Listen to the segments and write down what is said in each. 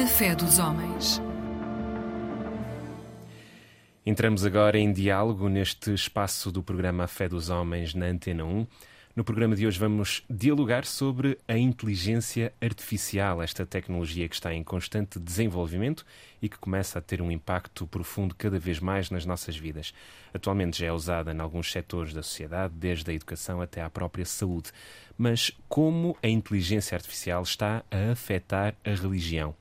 A fé dos homens. Entramos agora em diálogo neste espaço do programa A Fé dos Homens na Antena 1. No programa de hoje vamos dialogar sobre a inteligência artificial, esta tecnologia que está em constante desenvolvimento e que começa a ter um impacto profundo cada vez mais nas nossas vidas. Atualmente já é usada em alguns setores da sociedade, desde a educação até à própria saúde. Mas como a inteligência artificial está a afetar a religião?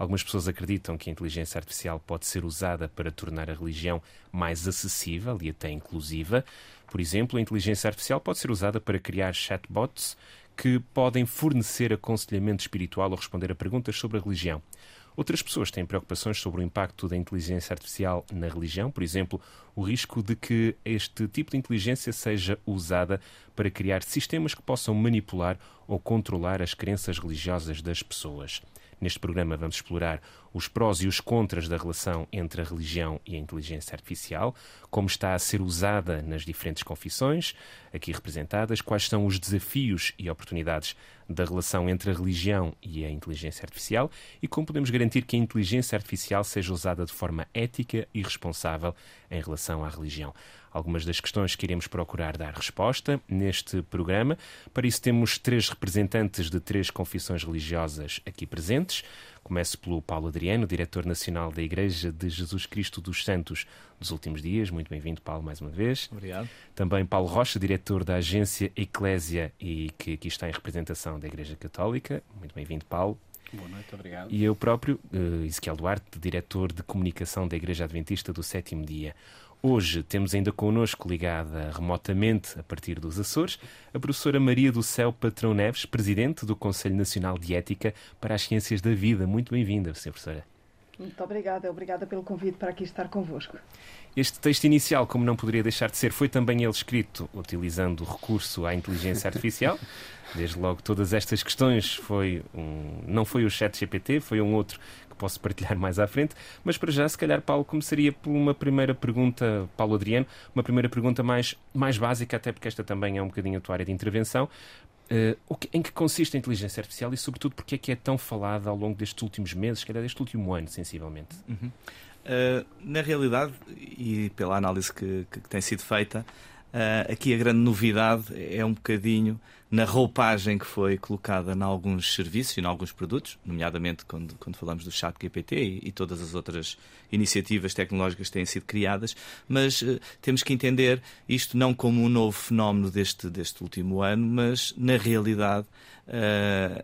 Algumas pessoas acreditam que a inteligência artificial pode ser usada para tornar a religião mais acessível e até inclusiva. Por exemplo, a inteligência artificial pode ser usada para criar chatbots que podem fornecer aconselhamento espiritual ou responder a perguntas sobre a religião. Outras pessoas têm preocupações sobre o impacto da inteligência artificial na religião, por exemplo, o risco de que este tipo de inteligência seja usada para criar sistemas que possam manipular ou controlar as crenças religiosas das pessoas. Neste programa vamos explorar os prós e os contras da relação entre a religião e a inteligência artificial, como está a ser usada nas diferentes confissões aqui representadas, quais são os desafios e oportunidades da relação entre a religião e a inteligência artificial e como podemos garantir que a inteligência artificial seja usada de forma ética e responsável em relação à religião algumas das questões que iremos procurar dar resposta neste programa. Para isso, temos três representantes de três confissões religiosas aqui presentes. Começo pelo Paulo Adriano, diretor nacional da Igreja de Jesus Cristo dos Santos dos Últimos Dias. Muito bem-vindo, Paulo, mais uma vez. Obrigado. Também Paulo Rocha, diretor da agência Eclésia e que aqui está em representação da Igreja Católica. Muito bem-vindo, Paulo. Boa noite, obrigado. E eu próprio, uh, Ezequiel Duarte, diretor de comunicação da Igreja Adventista do Sétimo Dia. Hoje temos ainda connosco, ligada remotamente a partir dos Açores, a professora Maria do Céu Patrão Neves, presidente do Conselho Nacional de Ética para as Ciências da Vida. Muito bem-vinda, professora. Muito obrigada, obrigada pelo convite para aqui estar convosco. Este texto inicial, como não poderia deixar de ser, foi também ele escrito utilizando o recurso à inteligência artificial. Desde logo, todas estas questões foi um, não foi o chat GPT, foi um outro posso partilhar mais à frente. Mas para já, se calhar, Paulo, começaria por uma primeira pergunta, Paulo Adriano, uma primeira pergunta mais, mais básica, até porque esta também é um bocadinho a tua área de intervenção. Uh, em que consiste a inteligência artificial e, sobretudo, porque é que é tão falada ao longo destes últimos meses, que é deste último ano, sensivelmente? Uhum. Uh, na realidade, e pela análise que, que, que tem sido feita, uh, aqui a grande novidade é um bocadinho na roupagem que foi colocada em alguns serviços e em alguns produtos, nomeadamente quando, quando falamos do chat GPT e, e todas as outras iniciativas tecnológicas que têm sido criadas, mas uh, temos que entender isto não como um novo fenómeno deste, deste último ano, mas na realidade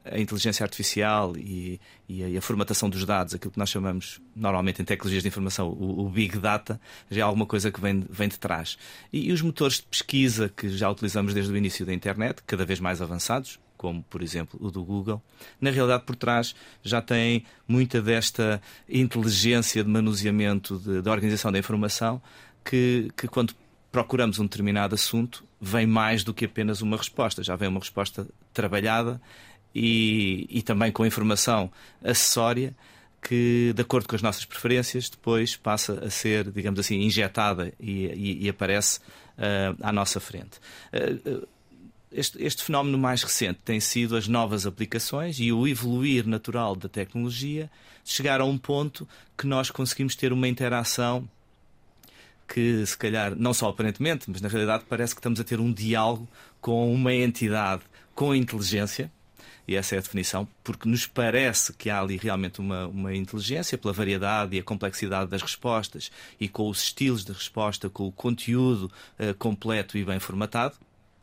a inteligência artificial e, a, e, a, formatação dos dados, aquilo que nós chamamos normalmente em tecnologias de informação o, o Big Data, já é alguma coisa que vem, vem de trás. E, e os motores de pesquisa que já utilizamos desde o início da internet, cada vez mais avançados, como por exemplo o do Google, na realidade por trás já tem muita desta inteligência de manuseamento da organização da informação que, que quando procuramos um determinado assunto vem mais do que apenas uma resposta, já vem uma resposta trabalhada e, e também com informação acessória que, de acordo com as nossas preferências, depois passa a ser, digamos assim, injetada e, e, e aparece uh, à nossa frente. Uh, este, este, fenómeno mais recente tem sido as novas aplicações e o evoluir natural da tecnologia chegar a um ponto que nós conseguimos ter uma interação que, se calhar, não só aparentemente, mas na realidade parece que estamos a ter um diálogo com uma entidade com inteligência, e essa é a definição, porque nos parece que há ali realmente uma, uma inteligência pela variedade e a complexidade das respostas e com os estilos de resposta, com o conteúdo uh, completo e bem formatado.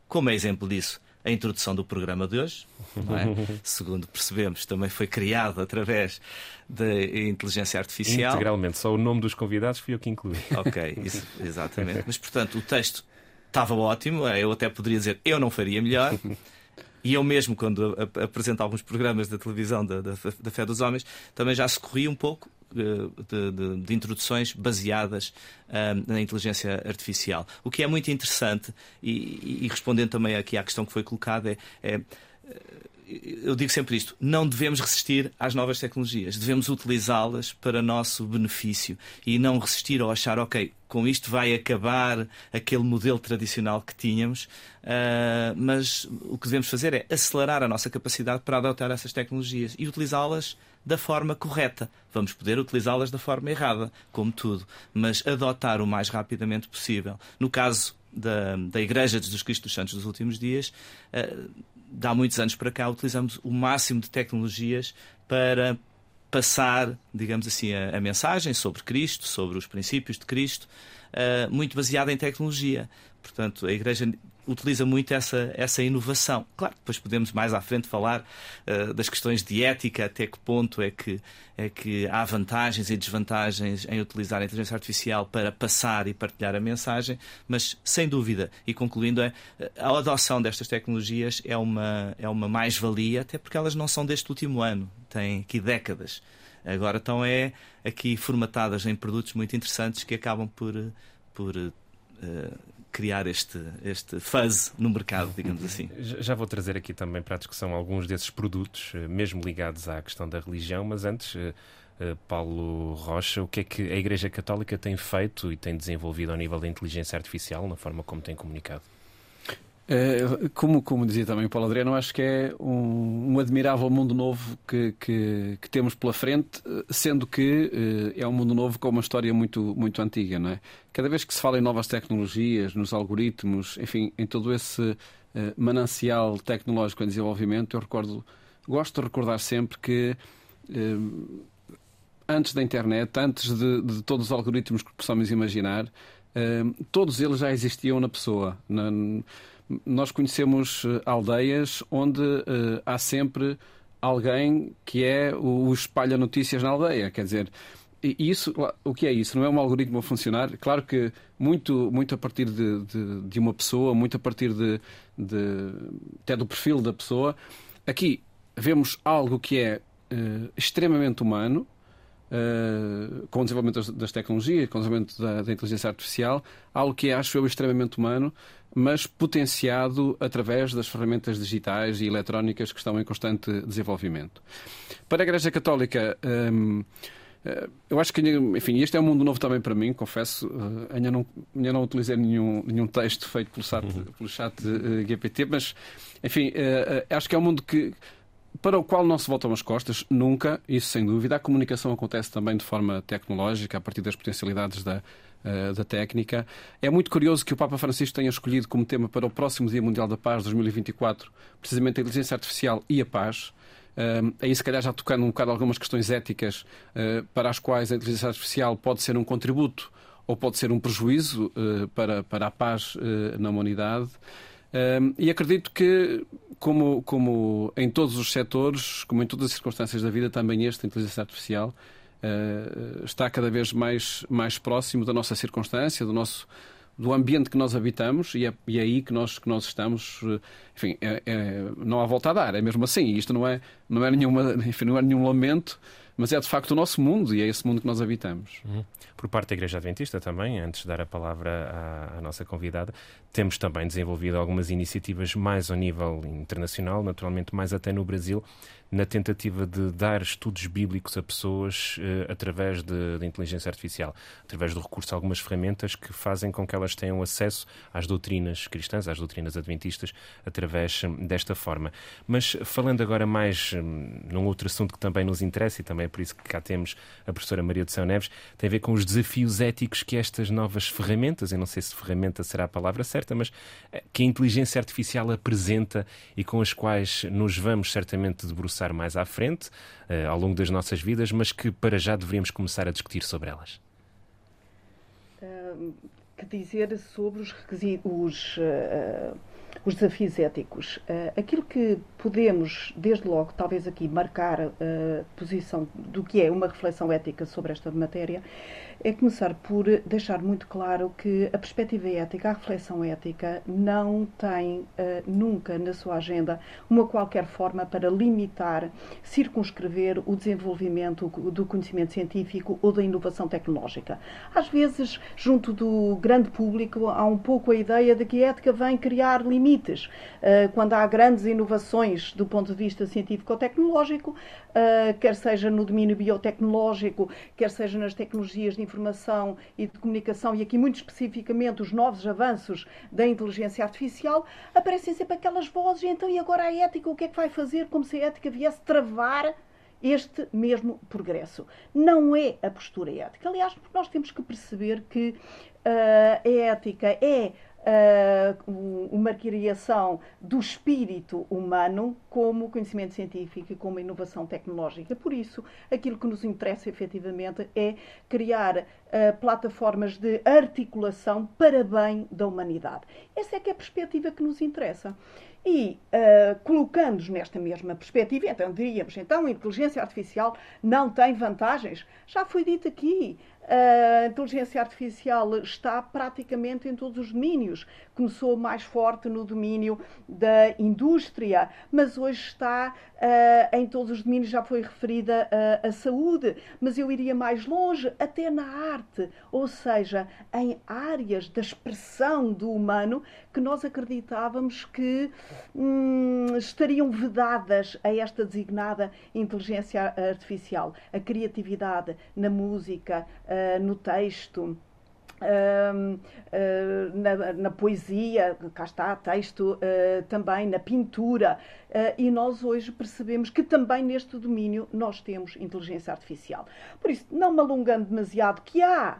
Como é exemplo disso, a introdução do programa de hoje, é? segundo percebemos, também foi criado através da inteligência artificial. Integralmente, só o nome dos convidados fui eu que incluí. Ok, isso, exatamente. Mas, portanto, o texto estava ótimo, eu até poderia dizer eu não faria melhor. E eu mesmo, quando apresento alguns programas da televisão da, da, da Fé dos Homens, também já socorri um pouco de, de, de, introduções baseadas uh, na inteligência artificial. O que é muito interessante, e, e, respondendo também aqui à questão que foi colocada, é, é eu digo sempre isto: não devemos resistir às novas tecnologias, devemos utilizá-las para nosso benefício e não resistir ou achar, ok, com isto vai acabar aquele modelo tradicional que tínhamos, uh, mas o que devemos fazer é acelerar a nossa capacidade para adotar essas tecnologias e utilizá-las da forma correta. Vamos poder utilizá-las da forma errada, como tudo, mas adotar o mais rapidamente possível. No caso da, da Igreja de Jesus Cristo dos Santos dos últimos dias, uh, há muitos anos para cá, utilizamos o máximo de tecnologias para passar, digamos assim, a, a mensagem sobre Cristo, sobre os princípios de Cristo, uh, muito baseada em tecnologia. Portanto, a Igreja utiliza muito essa, essa inovação. Claro, depois podemos mais à frente falar uh, das questões de ética, até que ponto é que, é que há vantagens e desvantagens em utilizar a inteligência artificial para passar e partilhar a mensagem, mas sem dúvida, e concluindo, é, a adoção destas tecnologias é uma, é uma mais-valia, até porque elas não são deste último ano, têm aqui décadas. Agora estão é aqui formatadas em produtos muito interessantes que acabam por, por uh, criar este, este fuzz no mercado, digamos assim. Já vou trazer aqui também para a discussão alguns desses produtos, eh, mesmo ligados à questão da religião, mas antes, eh, eh, Paulo Rocha, o que é que a Igreja Católica tem feito e tem desenvolvido ao nível da inteligência artificial, na forma como tem comunicado? É, como, como dizia também o Paulo Adriano, acho que é um, um admirável mundo novo que, que, que, temos pela frente, sendo que é um mundo novo com uma história muito, muito antiga. Não é? Cada vez que se fala em novas tecnologias, nos algoritmos, enfim, em todo esse manancial tecnológico em desenvolvimento, eu recordo, gosto de recordar sempre que antes da internet, antes de, de, todos os algoritmos que possamos imaginar, todos eles já existiam na pessoa. Na, nós conhecemos eh, aldeias onde uh, há sempre alguém que é o, o espalha notícias na aldeia. Quer dizer, isso, o que é isso? Não é um algoritmo a funcionar? Claro que muito, muito a partir de, de, de uma pessoa, muito a partir de, de, até do perfil da pessoa. Aqui vemos algo que é uh, extremamente humano, Uh, com o desenvolvimento das, das, tecnologias, com o desenvolvimento da, da, inteligência artificial, algo que acho eu extremamente humano, mas potenciado através das ferramentas digitais e eletrónicas que estão em constante desenvolvimento. Para a Igreja Católica, hum, eh, eu acho que, enfim, este é um mundo novo também para mim, confesso. Uh, ainda, não, ainda não utilizei nenhum, nenhum texto feito pelo chat, uhum. pelo chat GPT, mas, enfim, acho que é um mundo que, para o qual não se voltam as costas, nunca, isso sem dúvida. A comunicação acontece também de forma tecnológica, a partir das potencialidades da, uh, da técnica. É muito curioso que o Papa Francisco tenha escolhido como tema para o próximo Dia Mundial da Paz, 2024, precisamente a inteligência artificial e a paz. Uh, aí, se calhar, já tocando um bocado algumas questões éticas uh, para as quais a inteligência artificial pode ser um contributo ou pode ser um prejuízo uh, para, para a paz na humanidade. e acredito que, como, como em todos os setores, como em todas as circunstâncias da vida, também esta inteligência artificial uh, está cada vez mais, mais próximo da nossa circunstância, do nosso do ambiente que nós habitamos e é, e é aí que nós, que nós estamos. Eh, enfim, é, é, não há volta a dar, é mesmo assim. Isto não é, não é, nenhuma, enfim, não é nenhum lamento, mas é de facto o nosso mundo e é esse mundo que nós habitamos. Uhum. Por parte da Igreja Adventista também, antes de dar a palavra à, à, nossa convidada, temos também desenvolvido algumas iniciativas mais ao nível internacional, naturalmente mais até no Brasil, na tentativa de dar estudos bíblicos a pessoas uh, através de, inteligência artificial, através do recurso a algumas ferramentas que fazem com que elas tenham acesso às doutrinas cristãs, às doutrinas adventistas, através um, desta forma. Mas falando agora mais um, num outro assunto que também nos interessa, e também é por isso que cá temos a professora Maria de São Neves, tem a ver com os desafios éticos que estas novas ferramentas, eu não sei se ferramenta será a palavra certa, mas eh, que a inteligência artificial apresenta e com as quais nos vamos certamente debruçar mais à frente, uh, ao longo das nossas vidas, mas que para já deveríamos começar a discutir sobre elas? Que dizer sobre os requisitos, os, uh, os desafios éticos. aquilo que podemos, desde logo, talvez aqui, marcar a posição do que é uma reflexão ética sobre esta matéria, é começar por deixar muito claro que a perspectiva ética, a reflexão ética, não tem uh, nunca na sua agenda uma qualquer forma para limitar, circunscrever o desenvolvimento do conhecimento científico ou da inovação tecnológica. Às vezes, junto do grande público, há um pouco a ideia de que a ética vem criar limites limites. Uh, quando há grandes inovações do ponto de vista científico-tecnológico, uh, quer seja no domínio biotecnológico, quer seja nas tecnologias de informação e de comunicação, e aqui muito especificamente os novos avanços da inteligência artificial, aparecem sempre aquelas vozes, então e agora a ética, o que é que vai fazer como se a ética viesse travar este mesmo progresso. Não é a postura ética. Aliás, nós temos que perceber que uh, a ética é uh, uma criação do espírito humano como conhecimento científico e como inovação tecnológica. Por isso, aquilo que nos interessa efetivamente é criar uh, plataformas de articulação para bem da humanidade. Essa é que é a perspectiva que nos interessa. E uh, colocando-nos nesta mesma perspectiva, então diríamos, então a inteligência artificial não tem vantagens? Já foi dito aqui, a inteligência artificial está praticamente em todos os domínios. Começou mais forte no domínio da indústria, mas hoje está uh, em todos os domínios, já foi referida uh, a saúde, mas eu iria mais longe, até na arte, ou seja, em áreas da expressão do humano que nós acreditávamos que hum, estariam vedadas a esta designada inteligência artificial. A criatividade na música, uh, no texto. Uh, na, na, poesia, cá está, texto, uh, também na pintura, e nós hoje percebemos que também neste domínio nós temos inteligência artificial. Por isso, não me alongando demasiado, que há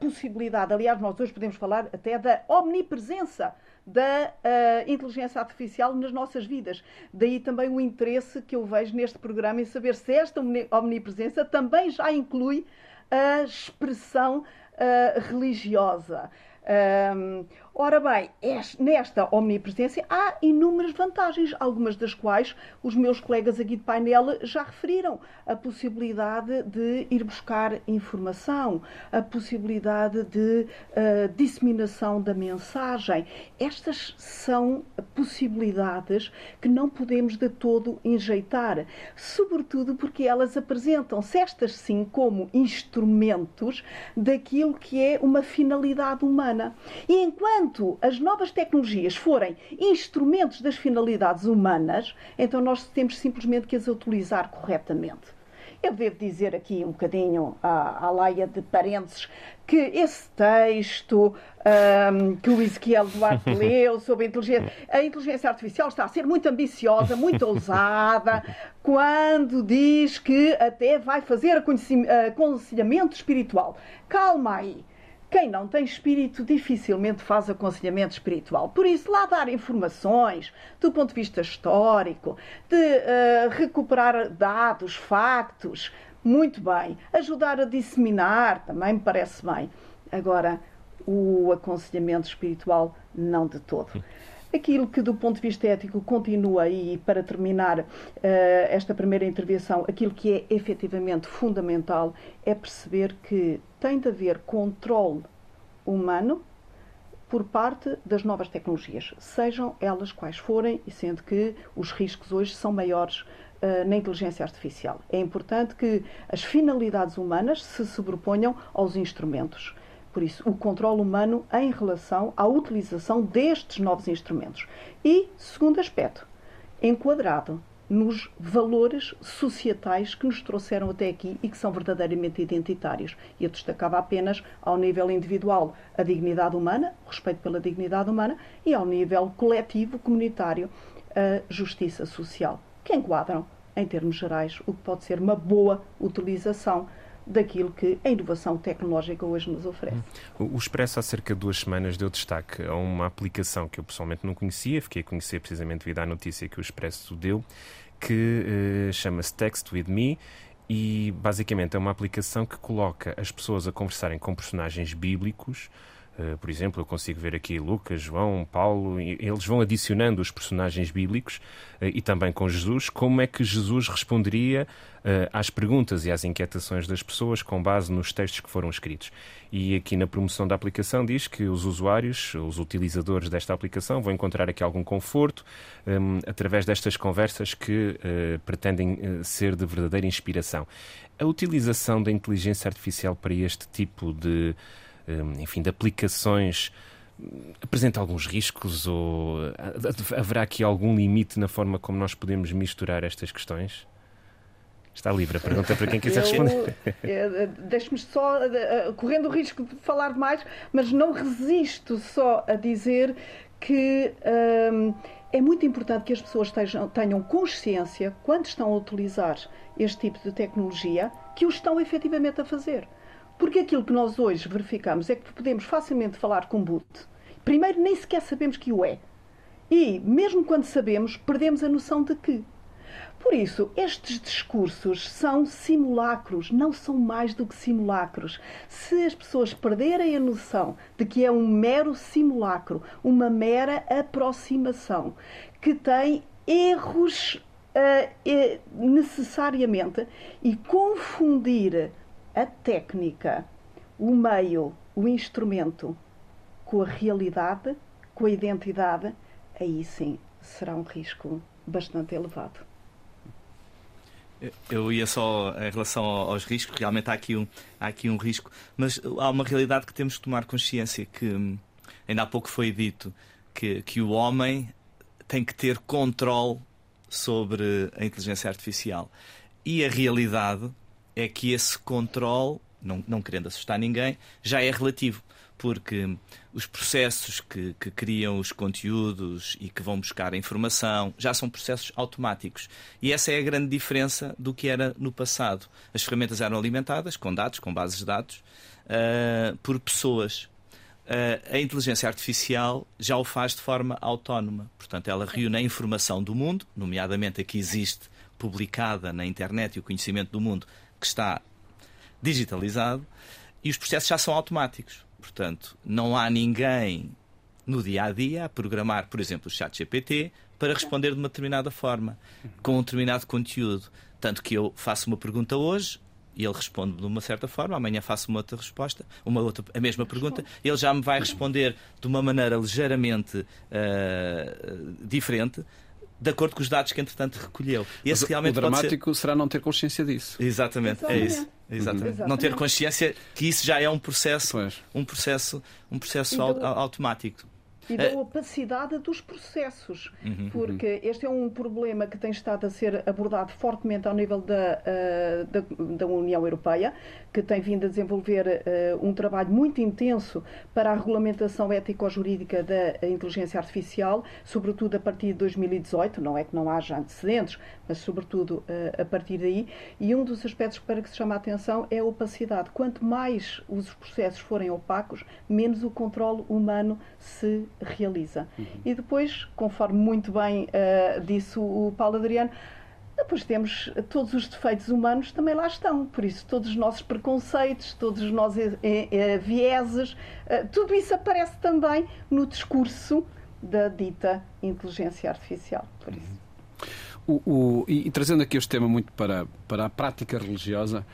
possibilidade, aliás, nós hoje podemos falar até da omnipresença da uh, inteligência artificial nas nossas vidas. Daí também o interesse que eu vejo neste programa em saber se esta omnipresença também já inclui a expressão uh, religiosa. Um, ora bem, nesta omnipresença há inúmeras vantagens, algumas das quais os meus colegas aqui de painel já referiram. A possibilidade de ir buscar informação, a possibilidade de uh, disseminação da mensagem. Estas são possibilidades que não podemos de todo enjeitar, sobretudo porque elas apresentam-se, estas sim, como instrumentos daquilo que é uma finalidade humana. E enquanto as novas tecnologias forem instrumentos das finalidades humanas, então nós temos simplesmente que as utilizar corretamente. Eu devo dizer aqui um bocadinho à, à laia de parênteses que esse texto um, que o Ezequiel Duarte leu sobre a inteligência, a inteligência artificial está a ser muito ambiciosa, muito ousada, quando diz que até vai fazer aconselhamento espiritual. Calma aí. Quem não tem espírito dificilmente faz aconselhamento espiritual. Por isso, lá dar informações do ponto de vista histórico, de uh, recuperar dados, factos, muito bem. Ajudar a disseminar também me parece bem. Agora, o aconselhamento espiritual, não de todo. Aquilo que, do ponto de vista ético, continua, e para terminar uh, esta primeira intervenção, aquilo que é efetivamente fundamental é perceber que tem de haver controle humano por parte das novas tecnologias, sejam elas quais forem, e sendo que os riscos hoje são maiores uh, na inteligência artificial. É importante que as finalidades humanas se sobreponham aos instrumentos. Por isso, o controle humano em relação à utilização destes novos instrumentos. E, segundo aspecto, enquadrado nos valores societais que nos trouxeram até aqui e que são verdadeiramente identitários. Eu destacava apenas ao nível individual a dignidade humana, respeito pela dignidade humana, e ao nível coletivo, comunitário, a justiça social, que enquadram, em termos gerais, o que pode ser uma boa utilização daquilo que a inovação tecnológica hoje nos oferece. O Expresso, há cerca de duas semanas, deu destaque a uma aplicação que eu pessoalmente não conhecia, fiquei a conhecer precisamente devido à notícia que o Expresso deu, que uh, chama-se Text With Me e basicamente é uma aplicação que coloca as pessoas a conversarem com personagens bíblicos por exemplo, eu consigo ver aqui Lucas, João, Paulo, eles vão adicionando os personagens bíblicos uh, e também com Jesus, como é que Jesus responderia uh, às perguntas e às inquietações das pessoas com base nos textos que foram escritos. E aqui na promoção da aplicação diz que os usuários, os utilizadores desta aplicação, vão encontrar aqui algum conforto um, através destas conversas que pretendem ser de verdadeira inspiração. A utilização da inteligência artificial para este tipo de enfim, de aplicações apresenta alguns riscos ou haverá aqui algum limite na forma como nós podemos misturar estas questões? Está livre a pergunta para quem quiser responder. Deixe-me só, correndo o risco de falar mais, mas não resisto só a dizer que hum, é muito importante que as pessoas tenham, tenham consciência, quando estão a utilizar este tipo de tecnologia, que o estão efetivamente a fazer. Porque aquilo que nós hoje verificamos é que podemos facilmente falar com boot. Primeiro, nem sequer sabemos que o é. E, mesmo quando sabemos, perdemos a noção de que. Por isso, estes discursos são simulacros, não são mais do que simulacros. Se as pessoas perderem a noção de que é um mero simulacro, uma mera aproximação, que tem erros uh, necessariamente e confundir a técnica, o meio, o instrumento com a realidade, com a identidade, aí sim será um risco bastante elevado. Eu ia só em relação aos riscos, realmente há aqui, um, há aqui um risco, mas há uma realidade que temos que tomar consciência que hum, ainda há pouco foi dito que, que o homem tem que ter controle sobre a inteligência artificial. E a realidade é que esse controle, não, não querendo assustar ninguém, já é relativo. Porque os processos que, que, criam os conteúdos e que vão buscar a informação já são processos automáticos. E essa é a grande diferença do que era no passado. As ferramentas eram alimentadas com dados, com bases de dados, uh, por pessoas. Uh, a inteligência artificial já o faz de forma autónoma. Portanto, ela reúne a informação do mundo, nomeadamente a que existe publicada na internet e o conhecimento do mundo que está digitalizado e os processos já são automáticos. Portanto, não há ninguém no dia a dia a programar, por exemplo, o chat GPT para responder de uma determinada forma, com um determinado conteúdo. Tanto que eu faço uma pergunta hoje e ele responde de uma certa forma, amanhã faço uma outra resposta, uma outra, a mesma pergunta, ele já me vai responder de uma maneira ligeiramente uh, diferente, de acordo com os dados que entretanto recolheu. Esse realmente o dramático ser... será não ter consciência disso. Exatamente, é isso. Exatamente. Uhum. Não ter consciência que isso já é um processo, pois. um processo, um processo então, automático e da é. opacidade dos processos, uhum, porque uhum. este é um problema que tem estado a ser abordado fortemente ao nível da, uh, da, da, União Europeia, que tem vindo a desenvolver uh, um trabalho muito intenso para a regulamentação ético-jurídica da inteligência artificial, sobretudo a partir de 2018, não é que não haja antecedentes, mas sobretudo uh, a partir daí, e um dos aspectos para que se chama a atenção é a opacidade. Quanto mais os processos forem opacos, menos o controle humano se realiza. Uhum. E depois, conforme muito bem uh, disse o Paulo Adriano, depois temos todos os defeitos humanos também lá estão. Por isso, todos os nossos preconceitos, todos os nossos eh, eh, vieses, tudo isso aparece também no discurso da dita inteligência artificial. Por isso. O, o, e, e, trazendo aqui este tema muito para, para a prática religiosa,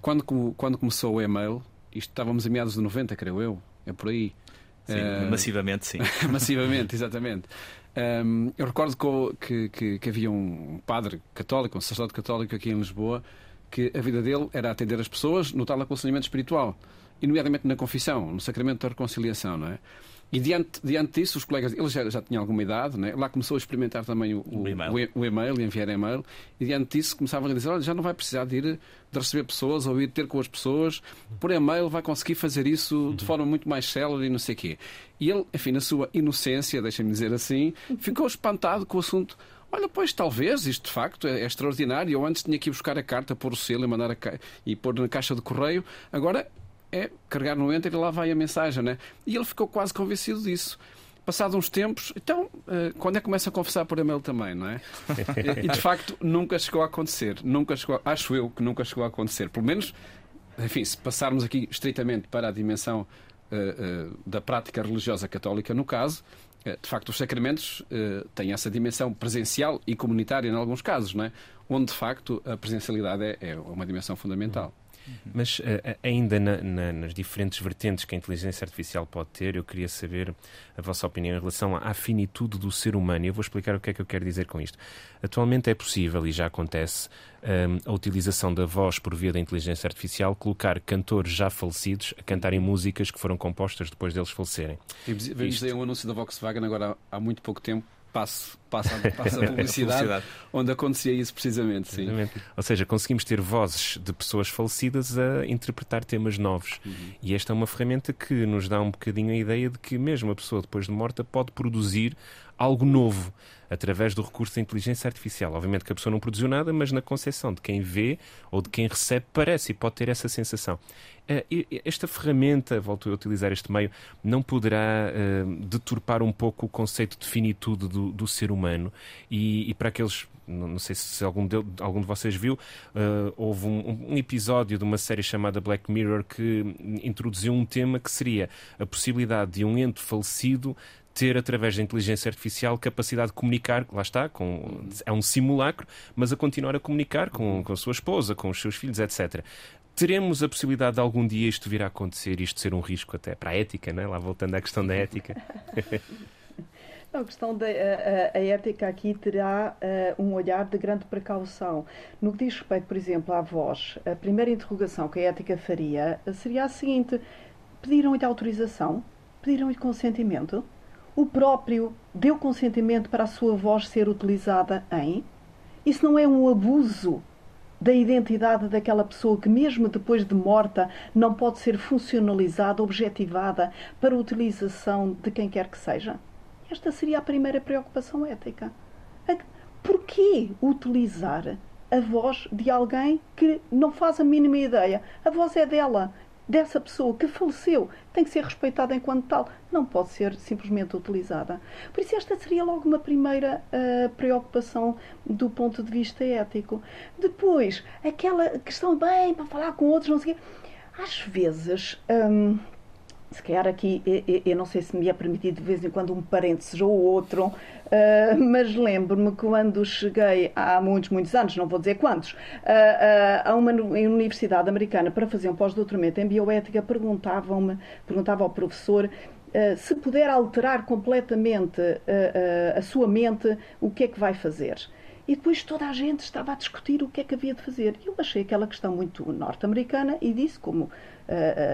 quando, quando começou o e-mail, isto estávamos em meados de 90, creio eu, é por aí. Sim, uh, massivamente, sim. massivamente, exatamente. Um, eu recordo que, que, que, havia um padre católico, um sacerdote católico aqui em Lisboa, que a vida dele era atender as pessoas no tal aconselhamento espiritual, e nomeadamente na confissão, no sacramento da reconciliação, não é? E diante, diante disso, os colegas, ele já, já tinha alguma idade, né? lá começou a experimentar também o, o, e-mail. o, o e-mail, enviar e-mail, e diante disso começavam a dizer: olha, já não vai precisar de ir de receber pessoas ou ir ter com as pessoas, por e-mail vai conseguir fazer isso de uhum. forma muito mais célere e não sei o quê. E ele, enfim, na sua inocência, deixem-me dizer assim, ficou espantado com o assunto. Olha, pois talvez isto de facto é, é extraordinário. Eu antes tinha que ir buscar a carta, pôr o selo e mandar a ca... e pôr na caixa de correio. Agora é carregar no enter e lá vai a mensagem, né? E ele ficou quase convencido disso. Passado uns tempos, então, eh, quando é que começa a conversar por e-mail também, não é? E de facto nunca chegou a acontecer. Nunca chegou, acho eu que nunca chegou a acontecer. Pelo menos, enfim, se passarmos aqui estritamente para a dimensão uh, uh, da prática religiosa católica, no caso, de facto, os sacramentos têm essa dimensão presencial e comunitária em alguns casos, não é? onde de facto a presencialidade é, é uma dimensão fundamental. Mas uh, ainda na, na, nas diferentes vertentes que a inteligência artificial pode ter, eu queria saber a vossa opinião em relação à finitude do ser humano. E eu vou explicar o que é que eu quero dizer com isto. Atualmente é possível, e já acontece, um, a utilização da voz por via da inteligência artificial, colocar cantores já falecidos a cantarem músicas que foram compostas depois deles falecerem. Vimos isto... aí um anúncio da Volkswagen agora há muito pouco tempo passo, passa, passa a publicidade, publicidade, onde acontecia isso precisamente. Sim. Ou seja, conseguimos ter vozes de pessoas falecidas a interpretar temas novos. Uhum. E esta é uma ferramenta que nos dá um bocadinho a ideia de que mesmo a pessoa depois de morta pode produzir algo novo através do recurso da inteligência artificial. Obviamente que a pessoa não produziu nada, mas na concepção de quem vê ou de quem recebe parece e pode ter essa sensação. Eh, esta ferramenta, volto a utilizar este meio, não poderá uh, deturpar um pouco o conceito de finitude do, do ser humano e, e para aqueles não, sei se algum de, algum de vocês viu, uh, houve um, um, episódio de uma série chamada Black Mirror que introduziu um tema que seria a possibilidade de um ente falecido ter, através da inteligência artificial, capacidade de comunicar, lá está, com, é um simulacro, mas a continuar a comunicar com, com a sua esposa, com os seus filhos, etc teremos a possibilidade de algum dia isto vir a acontecer, isto ser um risco até para a ética, né? lá voltando à questão da ética? A questão da a, a ética aqui terá uh, um olhar de grande precaução. No que diz respeito, por exemplo, à voz, a primeira interrogação que a ética faria seria a seguinte: pediram-lhe autorização? Pediram-lhe consentimento? O próprio deu consentimento para a sua voz ser utilizada em? Isso não é um abuso da identidade daquela pessoa que, mesmo depois de morta, não pode ser funcionalizada, objetivada para utilização de quem quer que seja? Esta seria a primeira preocupação ética. Porquê utilizar a voz de alguém que não faz a mínima ideia? A voz é dela dessa pessoa que faleceu tem que ser respeitada enquanto tal, não pode ser simplesmente utilizada. Por isso, esta seria logo uma primeira uh, preocupação do ponto de vista ético. Depois, aquela questão, bem, para falar com outros, não sei o quê. Às vezes, um, se calhar aqui, eu, não sei se me é permitido de vez em quando um parênteses ou outro, uh, mas lembro-me quando cheguei há muitos, muitos anos, não vou dizer quantos, uh, uh, a uma universidade americana para fazer um pós-doutoramento em bioética, perguntavam-me, perguntava ao professor se puder alterar completamente a sua mente, o que é que vai fazer? E depois toda a gente estava a discutir o que é que havia de fazer. Eu achei aquela questão muito norte-americana e disse, como uh, uh,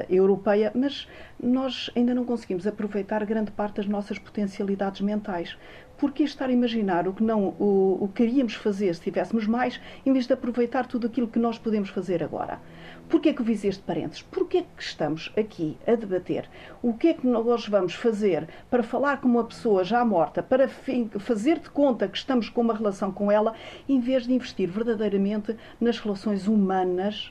europeia, mas nós ainda não conseguimos aproveitar grande parte das nossas potencialidades mentais. Por que estar a imaginar o que não o, o que queríamos fazer se tivéssemos mais, em vez de aproveitar tudo aquilo que nós podemos fazer agora? Porquê que eu fiz este parênteses? Porquê que estamos aqui a debater o que é que nós vamos fazer para falar com uma pessoa já morta, para fazer de conta que estamos com uma relação com ela, em vez de investir verdadeiramente nas relações humanas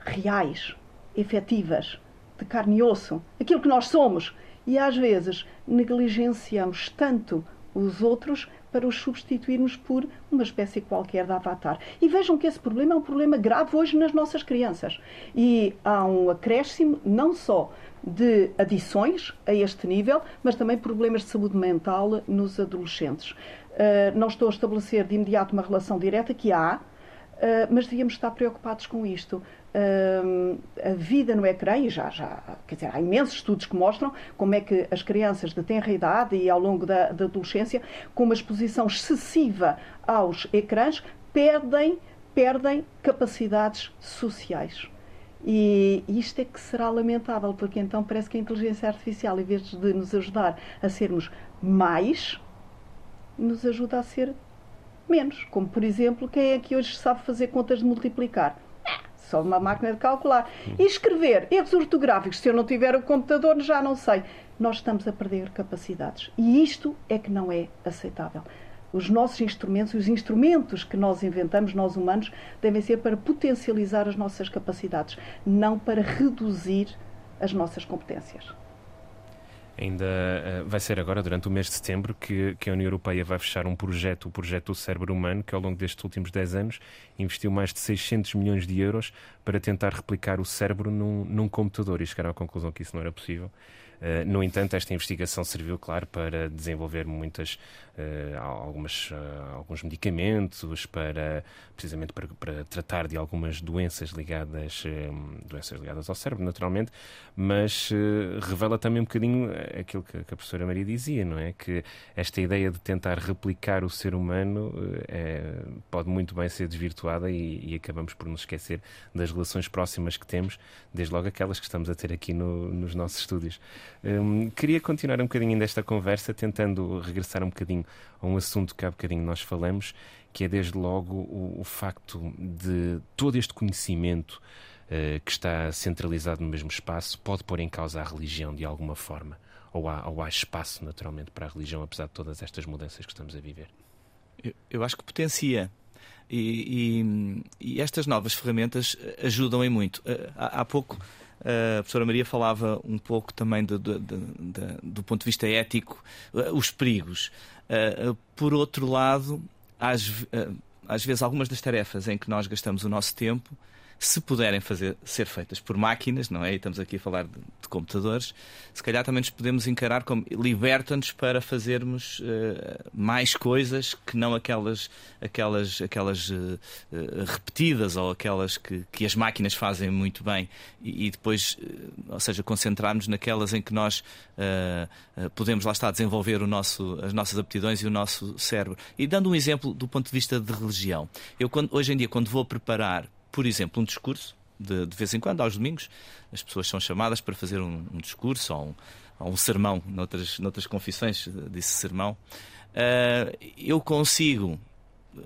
reais, efetivas, de carne e osso, aquilo que nós somos. E às vezes negligenciamos tanto os outros para os substituirmos por uma espécie qualquer de avatar. E vejam que esse problema é um problema grave hoje nas nossas crianças. E há um acréscimo não só de adições a este nível, mas também problemas de saúde mental nos adolescentes. Uh, não estou a estabelecer de imediato uma relação direta, que há, uh, mas devíamos estar preocupados com isto a vida no ecrã, e já, já quer dizer, há imensos estudos que mostram como é que as crianças de tenra idade e ao longo da, da adolescência, com uma exposição excessiva aos ecrãs, perdem, perdem capacidades sociais. E isto é que será lamentável, porque então parece que a inteligência artificial, em vez de nos ajudar a sermos mais, nos ajuda a ser menos. Como, por exemplo, quem é que hoje sabe fazer contas de multiplicar? Só uma máquina de calcular. E escrever erros ortográficos, se eu não tiver o computador, já não sei. Nós estamos a perder capacidades. E isto é que não é aceitável. Os nossos instrumentos, os instrumentos que nós inventamos, nós humanos, devem ser para potencializar as nossas capacidades, não para reduzir as nossas competências. Ainda uh, vai ser agora, durante o mês de setembro, que, que, a União Europeia vai fechar um projeto, o projeto do cérebro humano, que ao longo destes últimos 10 anos investiu mais de 600 milhões de euros para tentar replicar o cérebro num, num computador e chegaram à conclusão que isso não era possível. Uh, no entanto, esta investigação serviu, claro, para desenvolver muitas, algumas, uh, alguns medicamentos, para, precisamente para, para, tratar de algumas doenças ligadas, doenças ligadas ao cérebro, naturalmente, mas revela também um bocadinho aquilo que, que, a professora Maria dizia, não é? Que esta ideia de tentar replicar o ser humano é, pode muito bem ser desvirtuada e, e, acabamos por nos esquecer das relações próximas que temos, desde logo aquelas que estamos a ter aqui no, nos nossos estúdios. Um, queria continuar um bocadinho desta conversa, tentando regressar um bocadinho a um assunto que há bocadinho nós falamos, que é desde logo o, o facto de todo este conhecimento uh, que está centralizado no mesmo espaço pode pôr em causa a religião de alguma forma. Ou há, ou há espaço, naturalmente, para a religião, apesar de todas estas mudanças que estamos a viver? Eu, eu acho que potencia. E, e, e, estas novas ferramentas ajudam em muito. Eh, há, há pouco a professora Maria falava um pouco também do, do, do, do ponto de vista ético, eh, os perigos. Eh, por outro lado, às, às vezes, algumas das tarefas em que nós gastamos o nosso tempo se puderem fazer, ser feitas por máquinas, não é? E estamos aqui a falar de, de computadores, se calhar também nos podemos encarar como liberta-nos para fazermos uh, mais coisas que não aquelas, aquelas, aquelas uh, repetidas ou aquelas que, que as máquinas fazem muito bem e, e depois, ou seja, concentrarmos naquelas em que nós podemos lá estar desenvolver o nosso, as nossas aptidões e o nosso cérebro. E dando um exemplo do ponto de vista de religião, eu quando, hoje em dia quando vou preparar por exemplo, um discurso, de, de vez em quando, aos domingos, as pessoas são chamadas para fazer um, um discurso ou um, ou um sermão, noutras, noutras confissões disse sermão. Uh, eu consigo,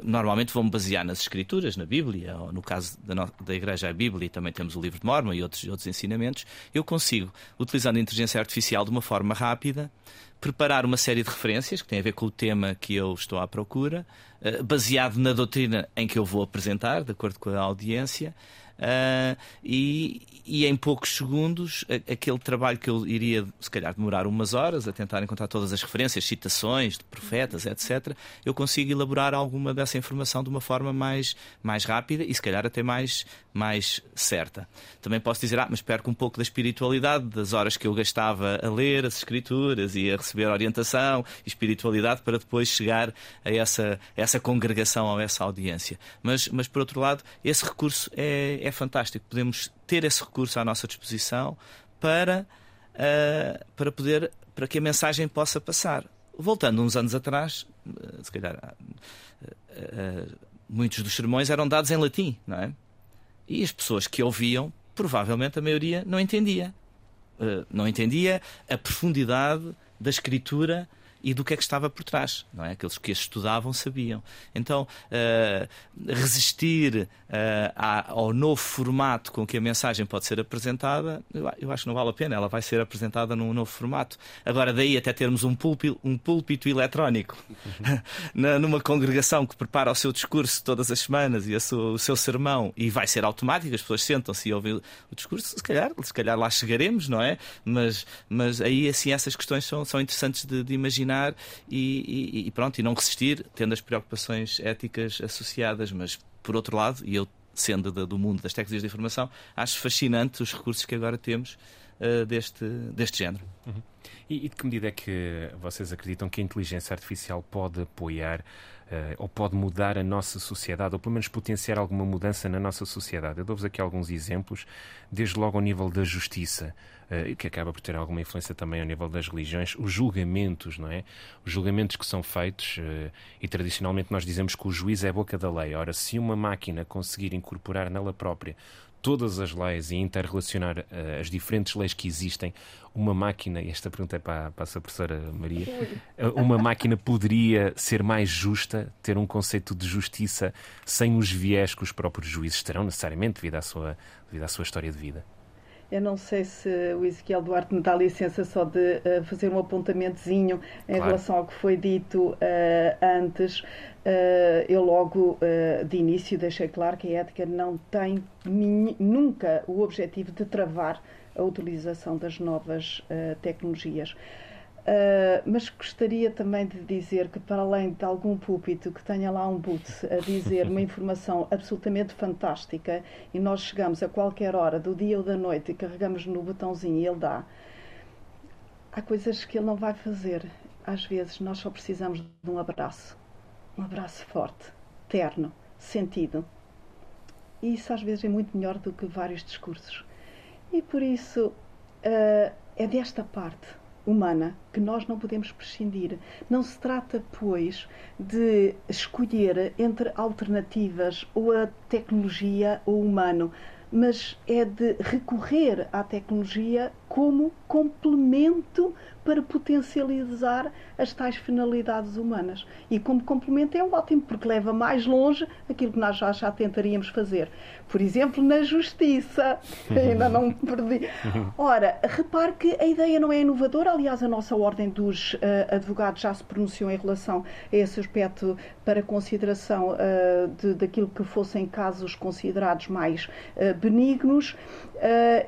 normalmente vou-me basear nas Escrituras, na Bíblia, ou no caso da, da Igreja, a Bíblia, e também temos o livro de Mormon e outros, outros ensinamentos. Eu consigo, utilizando a inteligência artificial de uma forma rápida, preparar uma série de referências que têm a ver com o tema que eu estou à procura, uh, baseado na doutrina em que eu vou apresentar, de acordo com a audiência, Uh, e, e, em poucos segundos, aquele trabalho que eu iria, se calhar, demorar umas horas a tentar encontrar todas as referências, citações de profetas, etc., eu consigo elaborar alguma dessa informação de uma forma mais, mais rápida e, se calhar, até mais, mais certa. Também posso dizer, ah, mas perco um pouco da espiritualidade, das horas que eu gastava a ler as escrituras e a receber orientação e espiritualidade para depois chegar a essa, a essa congregação ou a essa audiência. Mas, mas, por outro lado, esse recurso é é fantástico. Podemos ter esse recurso à nossa disposição para, uh, para poder para que a mensagem possa passar. Voltando uns anos atrás, uh, se calhar uh, muitos dos sermões eram dados em latim, não é? E as pessoas que ouviam, provavelmente a maioria não entendia. não entendia a profundidade da escritura e do que é que estava por trás. Não é? Aqueles que estudavam sabiam. Então, uh, resistir uh, ao novo formato com que a mensagem pode ser apresentada, eu acho que não vale a pena. Ela vai ser apresentada num novo formato. Agora, daí até termos um púlpito, um púlpito eletrónico numa congregação que prepara o seu discurso todas as semanas e sua, o seu sermão e vai ser automático, as pessoas sentam-se e ouvem o discurso, se calhar, se calhar lá chegaremos, não é? Mas, mas aí assim essas questões são, são interessantes de, de imaginar e, e, e pronto, e não resistir, tendo as preocupações éticas associadas, mas por outro lado, e eu sendo do mundo das tecnologias de informação, acho fascinante os recursos que agora temos uh, deste, deste género. Uhum. E, e, de que medida é que vocês acreditam que a inteligência artificial pode apoiar uh, ou pode mudar a nossa sociedade, ou pelo menos potenciar alguma mudança na nossa sociedade? Eu dou-vos aqui alguns exemplos, desde logo ao nível da justiça. Uh, que acaba por ter alguma influência também ao nível das religiões, os julgamentos, não é? Os julgamentos que são feitos, uh, e tradicionalmente nós dizemos que o juiz é a boca da lei. Ora, se uma máquina conseguir incorporar nela própria todas as leis e interrelacionar uh, as diferentes leis que existem, uma máquina, e esta pergunta é para, para a sua professora Maria, uma máquina poderia ser mais justa, ter um conceito de justiça sem os viés que os próprios juízes terão necessariamente devido à sua, devido à sua história de vida? Eu não sei se o Ezequiel Duarte me dá licença só de uh, fazer um apontamentozinho em claro. relação ao que foi dito uh, antes. Uh, eu logo de início deixei claro que a ética não tem nunca o objetivo de travar a utilização das novas tecnologias. Uh, mas gostaria também de dizer que, para além de algum púlpito que tenha lá um boot a dizer uma informação absolutamente fantástica e nós chegamos a qualquer hora do dia ou da noite e carregamos no botãozinho e ele dá, há coisas que ele não vai fazer. Às vezes nós só precisamos de um abraço. Um abraço forte, terno, sentido. E isso às vezes é muito melhor do que vários discursos. E por isso uh, é desta parte humana que nós não podemos prescindir. Não se trata, pois, de escolher entre alternativas ou a tecnologia ou o humano, mas é de recorrer à tecnologia como complemento para potencializar as tais finalidades humanas. E como complemento é ótimo, porque leva mais longe aquilo que nós já, já tentaríamos fazer. Por exemplo, na justiça. Ainda não me perdi. Ora, repare que a ideia não é inovadora. Aliás, a nossa Ordem dos uh, Advogados já se pronunciou em relação a esse aspecto para consideração uh, de, daquilo que fossem casos considerados mais uh, benignos.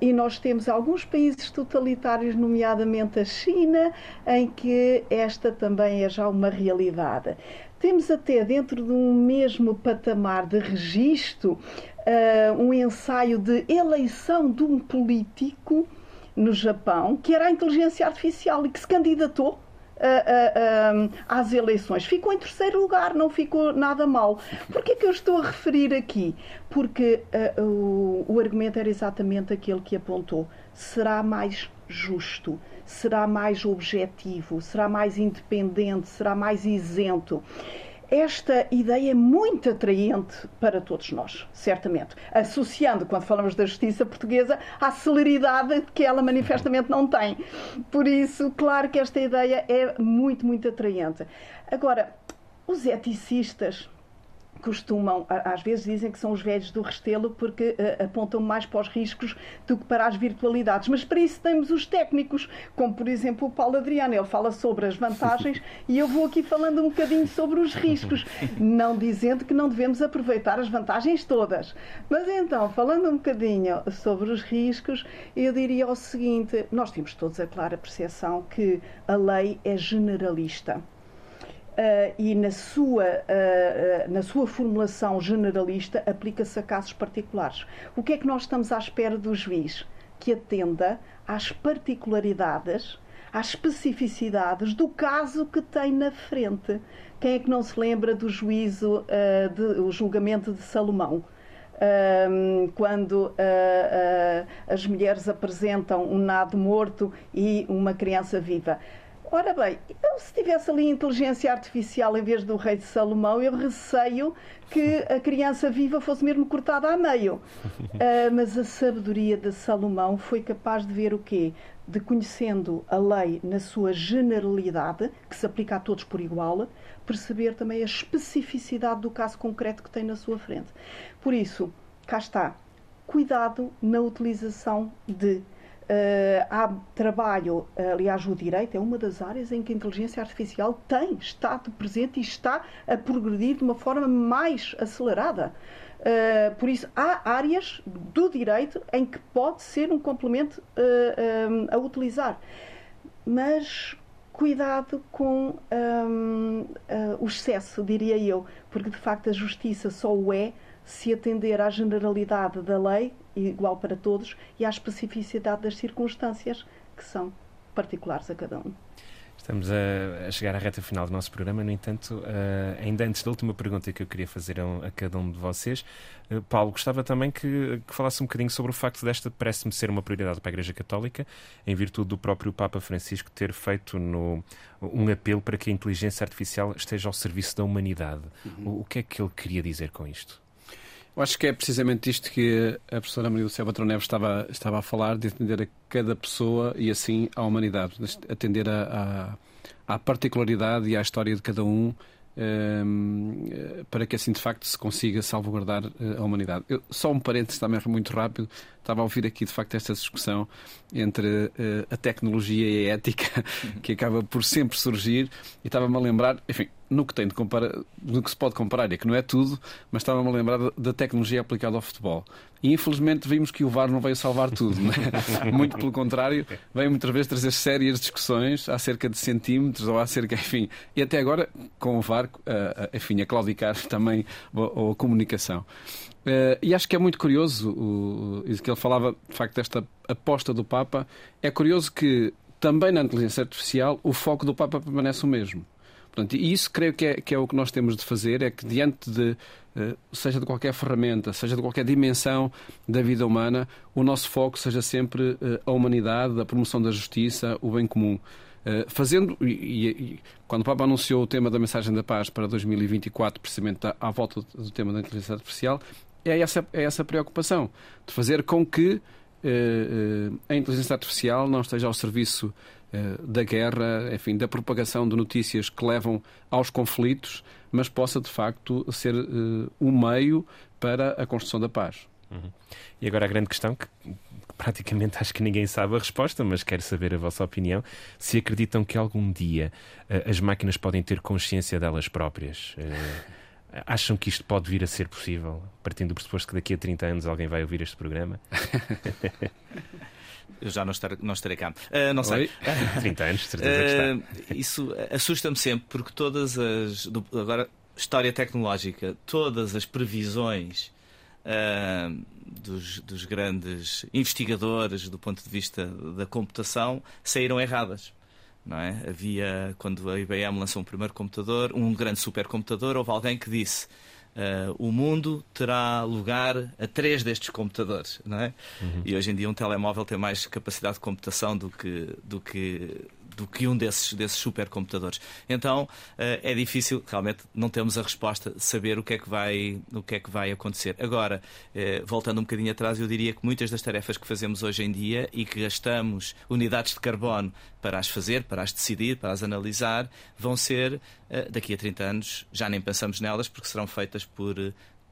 e nós temos alguns países totalitários, nomeadamente a China, em que esta também é já uma realidade. Temos até dentro de um mesmo patamar de registro uh, um ensaio de eleição de um político no Japão, que era a inteligência artificial e que se candidatou Uh, uh, uh, às eleições. Ficou em terceiro lugar, não ficou nada mal. Por que é que eu estou a referir aqui? Porque o, o argumento era exatamente aquele que apontou. Será mais justo, será mais objetivo, será mais independente, será mais isento esta ideia é muito atraente para todos nós, certamente. Associando, quando falamos da justiça portuguesa, à celeridade que ela manifestamente não tem. Por isso, claro que esta ideia é muito, muito atraente. Agora, os eticistas costumam, às vezes dizem que são os velhos do Restelo porque uh, apontam mais para os riscos do que para as virtualidades. Mas para isso temos os técnicos, como por exemplo o Paulo Adriano. Ele fala sobre as vantagens e eu vou aqui falando um bocadinho sobre os riscos, não dizendo que não devemos aproveitar as vantagens todas. Mas então, falando um bocadinho sobre os riscos, eu diria o seguinte: nós temos todos a clara percepção que a lei é generalista. Uh, e na sua, uh, uh, na sua formulação generalista aplica-se a casos particulares. O que é que nós estamos à espera do juiz? Que atenda às particularidades, às especificidades do caso que tem na frente. Quem é que não se lembra do juízo, do julgamento de Salomão? quando as mulheres apresentam um nado morto e uma criança viva. Ora bem, eu se tivesse ali inteligência artificial em vez do rei de Salomão, eu receio que a criança viva fosse mesmo cortada a meio. Uh, mas a sabedoria de Salomão foi capaz de ver o quê? De conhecendo a lei na sua generalidade, que se aplica a todos por igual, perceber também a especificidade do caso concreto que tem na sua frente. Por isso, cá está. Cuidado na utilização de há trabalho, aliás, o direito é uma das áreas em que a inteligência artificial tem estado presente e está a progredir de uma forma mais acelerada. Uh, por isso, há áreas do direito em que pode ser um complemento uh, um, a utilizar. Mas cuidado com um, o excesso, diria eu, porque de facto a justiça só o é se atender à generalidade da lei, igual para todos, e à especificidade das circunstâncias que são particulares a cada um. Estamos a, chegar à reta final do nosso programa, no entanto, uh, ainda antes da última pergunta que eu queria fazer a, cada um de vocês, uh, Paulo, gostava também que, que, falasse um bocadinho sobre o facto desta parece-me ser uma prioridade para a Igreja Católica, em virtude do próprio Papa Francisco ter feito no, um apelo para que a inteligência artificial esteja ao serviço da humanidade. Uhum. O, o que é que ele queria dizer com isto? Eu acho que é precisamente isto que a professora Maria do Céu Patrão Neves estava, estava a falar, de atender a cada pessoa e assim à humanidade, atender a, a, à particularidade e à história de cada um um, ehm, para que assim de facto se consiga salvaguardar eh, a humanidade. Eu, só um parênteses também muito rápido, estava a ouvir aqui de facto esta discussão entre uh, a tecnologia e a ética que acaba por sempre surgir e estava-me a lembrar, enfim, no que tem de comparar, no que se pode comparar, é que não é tudo, mas estava-me a lembrar da tecnologia aplicada ao futebol. E infelizmente vimos que o VAR não veio salvar tudo, é? muito pelo contrário, veio muitas vezes trazer sérias discussões acerca de centímetros ou acerca, enfim, e até agora com o VAR, enfim, a claudicar também ou a comunicação. Uh, e acho que é muito curioso o, o que ele falava, de facto, desta aposta do Papa. É curioso que também na inteligência artificial, o foco do Papa permanece o mesmo. Portanto, e isso creio que é, que é o que nós temos de fazer, é que diante de, eh, seja de qualquer ferramenta, seja de qualquer dimensão da vida humana, o nosso foco seja sempre eh, a humanidade, a promoção da justiça, o bem comum. Eh, fazendo, e, e, quando o Papa anunciou o tema da mensagem da paz para 2024, precisamente à, volta do tema da inteligência artificial, é essa, é essa preocupação, de fazer com que a inteligência artificial não esteja ao serviço da guerra, enfim, da propagação de notícias que levam aos conflitos, mas possa de facto ser uh, um meio para a construção da paz. Uhum. E agora a grande questão que praticamente acho que ninguém sabe a resposta, mas quero saber a vossa opinião. Se acreditam que algum dia uh, as máquinas podem ter consciência delas próprias? Uh, acham que isto pode vir a ser possível, partindo do pressuposto que daqui a 30 anos alguém vai ouvir este programa? Eu já não estarei, não estarei cá. Uh, não sei. Oi? 30 anos, certeza que está. Uh, isso assusta-me sempre, porque todas as. Do, agora, história tecnológica, todas as previsões uh, dos, dos, grandes investigadores do ponto de vista da computação saíram erradas. Não é? Havia, quando a IBM lançou um primeiro computador, um grande supercomputador, houve alguém que disse Uh, o mundo terá lugar a três destes computadores, não é? Uhum. E hoje em dia um telemóvel tem mais capacidade de computação do que, do que do que um desses, desses supercomputadores. Então eh, é difícil, realmente não temos a resposta, saber o que é que vai, o que é que vai acontecer. Agora, eh, voltando um bocadinho atrás, eu diria que muitas das tarefas que fazemos hoje em dia e que gastamos unidades de carbono para as fazer, para as decidir, para as analisar, vão ser, eh, daqui a 30 anos, já nem pensamos nelas porque serão feitas por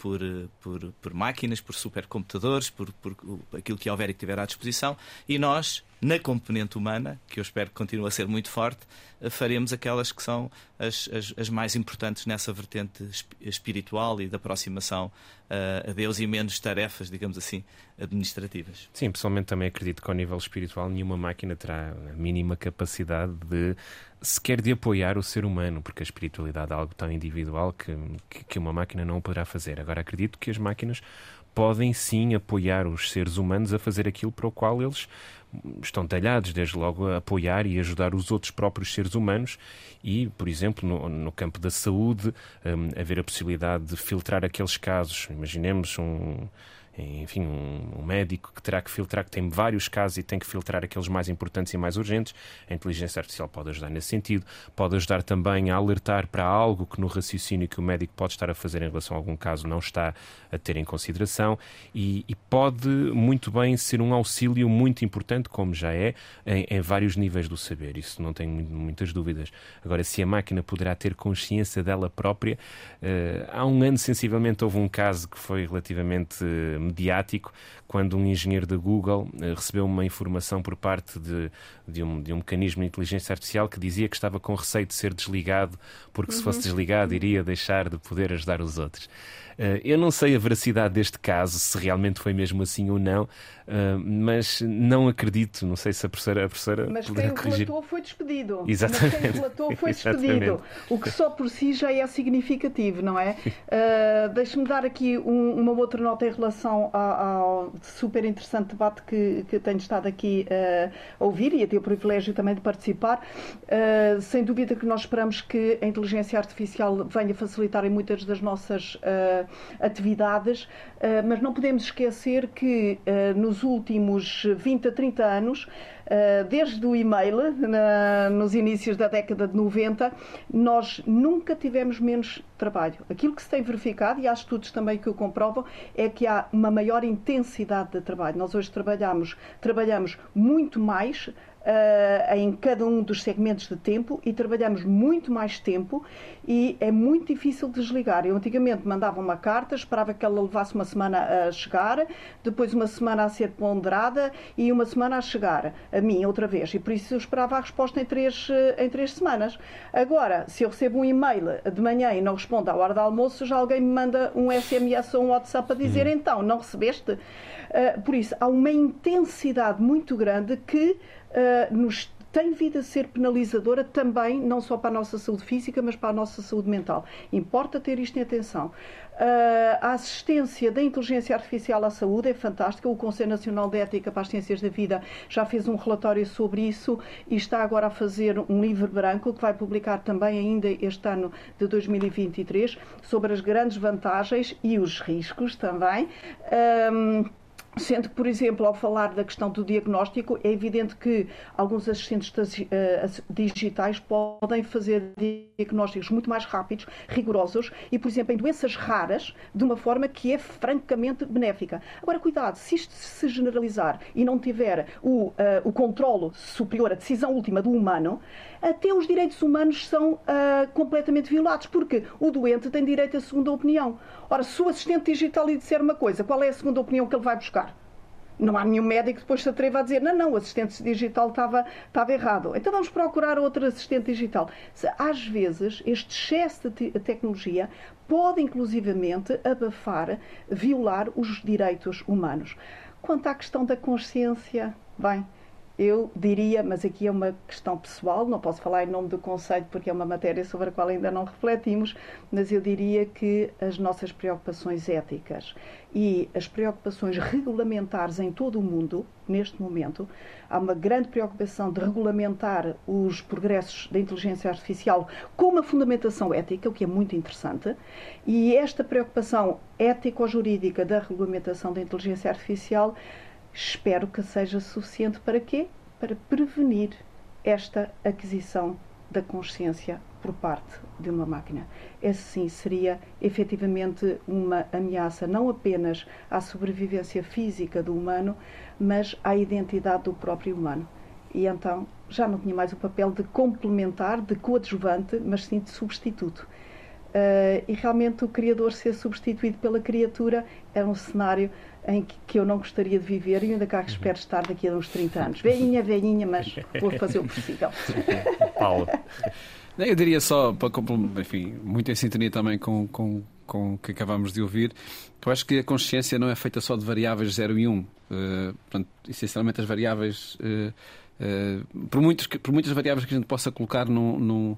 por, por, por máquinas, por supercomputadores, por, por aquilo que houver e que tiver à disposição, e nós, na componente humana, que eu espero que continue a ser muito forte, eh, faremos aquelas que são as, as, as mais importantes nessa vertente espiritual e da aproximação uh, a Deus e menos tarefas, digamos assim, administrativas. Sim, pessoalmente também acredito que ao nível espiritual nenhuma máquina terá a mínima capacidade de sequer de apoiar o ser humano, porque a espiritualidade é algo tão individual que, que, que uma máquina não o poderá fazer. Agora acredito que as máquinas podem sim apoiar os seres humanos a fazer aquilo para o qual eles estão talhados, desde logo a apoiar e ajudar os outros próprios seres humanos e, por exemplo, no, no campo da saúde, um, haver a possibilidade de filtrar aqueles casos. Imaginemos um enfim, um, um, médico que terá que filtrar, que tem vários casos e tem que filtrar aqueles mais importantes e mais urgentes. A inteligência artificial pode ajudar nesse sentido, pode ajudar também a alertar para algo que no raciocínio que o médico pode estar a fazer em relação a algum caso não está a ter em consideração e, e pode muito bem ser um auxílio muito importante, como já é, em, em vários níveis do saber. Isso não tenho muitas dúvidas. Agora, se a máquina poderá ter consciência dela própria, uh, há um ano sensivelmente houve um caso que foi relativamente mediático quando um engenheiro da Google uh, recebeu uma informação por parte de, de, um, de um mecanismo de inteligência artificial que dizia que estava com receio de ser desligado, porque uhum. se fosse uhum. desligado iria deixar de poder ajudar os outros. Uh, eu não sei a veracidade deste caso, se realmente foi mesmo assim ou não, uh, mas não acredito. Não sei se a professora, a professora Mas quem o relatou foi despedido. Exatamente. Mas quem relatou foi despedido. o que só por si já é significativo, não é? Uh, Deixe-me dar aqui um, uma outra nota em relação ao, ao super interessante debate que, que tenho estado aqui a ouvir e a ter o privilégio também de participar. sem dúvida que nós esperamos que a inteligência artificial venha facilitar em muitas das nossas atividades, eh, mas não podemos esquecer que nos últimos 20 a 30 anos, desde o e-mail, nos inícios da década de 90, nós nunca tivemos menos trabalho. Aquilo que se tem verificado, e há estudos também que o comprovam, é que há uma maior intensidade de trabalho. Nós hoje trabalhamos, trabalhamos muito mais uh, em cada um dos segmentos de tempo e trabalhamos muito mais tempo e é muito difícil desligar. Eu antigamente mandava uma carta, esperava que ela levasse uma semana a chegar, depois uma semana a ser ponderada e uma semana a chegar a mim outra vez. E por isso eu esperava a resposta em três, eh, em três semanas. Agora, se eu recebo um e-mail de manhã e não respondo à hora do almoço, já alguém me manda um SMS ou um WhatsApp a dizer uhum. então, não recebeste? Uh, por isso, há uma intensidade muito grande que uh, nos tem vindo a ser penalizadora também, não só para a nossa saúde física, mas para a nossa saúde mental. Importa ter isto em atenção. Uh, a assistência da inteligência artificial à saúde é fantástica. O Conselho Nacional de Ética para as Ciências da Vida já fez um relatório sobre isso e está agora a fazer um livro branco que vai publicar também ainda este ano de 2023 sobre as grandes vantagens e os riscos também. Sendo que, por exemplo, ao falar da questão do diagnóstico, é evidente que alguns assistentes eh, digitais podem fazer diagnósticos muito mais rápidos, rigorosos e, por exemplo, em doenças raras, de uma forma que é francamente benéfica. Agora, cuidado, se isto se generalizar e não tiver o, uh, o controlo superior, a decisão última do humano, até os direitos humanos são uh, completamente violados, porque o doente tem direito à segunda opinião. Ora, se o assistente digital lhe disser uma coisa, qual é a segunda opinião que ele vai buscar? Não há nenhum médico que depois se atreva a dizer não, não, o assistente digital estava, estava errado. Então vamos procurar outro assistente digital. Às vezes, este excesso de tecnologia pode inclusivamente abafar, violar os direitos humanos. Quanto à questão da consciência, bem, eu diria, mas aqui é uma questão pessoal, não posso falar em nome do Conselho porque é uma matéria sobre a qual ainda não refletimos, mas eu diria que as nossas preocupações éticas e as preocupações regulamentares em todo o mundo, neste momento, há uma grande preocupação de regulamentar os progressos da inteligência artificial com uma fundamentação ética, o que é muito interessante, e esta preocupação ético-jurídica da regulamentação da inteligência artificial Espero que seja suficiente para quê? Para prevenir esta aquisição da consciência por parte de uma máquina. Esse sim seria efetivamente uma ameaça não apenas à sobrevivência física do humano, mas à identidade do próprio humano. E então já não tinha mais o papel de complementar, de coadjuvante, mas sim de substituto. Uh, e realmente o Criador ser substituído pela criatura é um cenário em que, que, eu não gostaria de viver e ainda cá espero estar daqui a uns 30 anos. Velhinha, velhinha, mas vou fazer o possível. Paulo. Eu diria só, para, enfim, muito em sintonia também com, com, com o que acabamos de ouvir, que eu acho que a consciência não é feita só de variáveis 0 e 1. Um. Uh, portanto, essencialmente as variáveis. Uh, uh, por, muitos, por muitas variáveis que a gente possa colocar num, num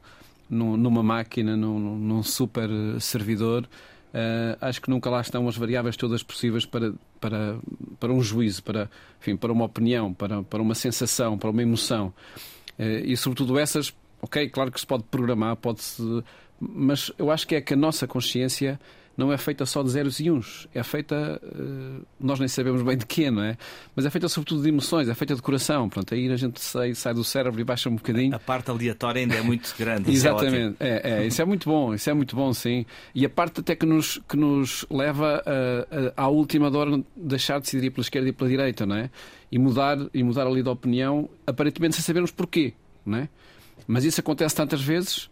numa máquina, num, num super servidor, uh, acho que nunca lá estão as variáveis todas possíveis para, para, para um juízo, para, enfim, para uma opinião, para, para uma sensação, para uma emoção. Uh, e sobretudo essas, ok, claro que se pode programar, pode-se. Mas eu acho que é que a nossa consciência não é feita só de zeros e uns. É feita, uh, nós nem sabemos bem de quê, não é? Mas é feita sobretudo de emoções, é feita de coração. Pronto, aí a gente sai, sai do cérebro e baixa um bocadinho. A parte aleatória ainda é muito grande. Exatamente, é, é, é, isso é muito bom, isso é muito bom, sim. E a parte até que nos, que nos leva a, a, à última hora deixar de decidir pela esquerda e pela direita, não é? E mudar, e mudar ali de opinião, aparentemente sem sabermos porquê, não é? Mas isso acontece tantas vezes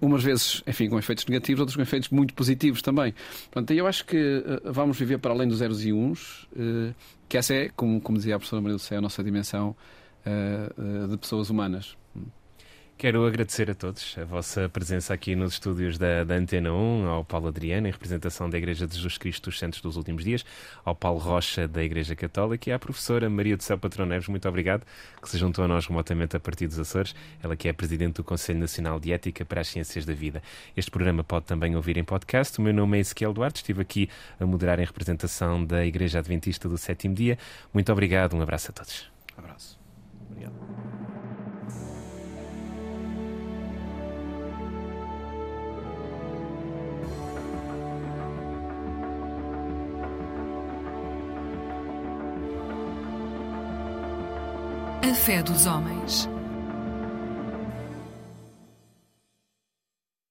umas vezes, enfim, com efeitos negativos, outras com efeitos muito positivos também. Portanto, eu acho que uh, vamos viver para além dos zeros e uns, uh, que essa é, como, como dizia a professora Maria do Céu, a nossa dimensão uh, de pessoas humanas. Quero agradecer a todos a vossa presença aqui nos estúdios da, da Antena 1, ao Paulo Adriano, em representação da Igreja de Jesus Cristo dos Santos dos Últimos Dias, ao Paulo Rocha, da Igreja Católica, e à professora Maria do Céu Patrão Neves. Muito obrigado, que se juntou a nós remotamente a partir dos Açores. Ela que é Presidente do Conselho Nacional de Ética para as Ciências da Vida. Este programa pode também ouvir em podcast. O meu nome é Ezequiel Duarte, estive aqui a moderar em representação da Igreja Adventista do Sétimo Dia. Muito obrigado, um abraço a todos. Um abraço. Obrigado. A fé dos homens.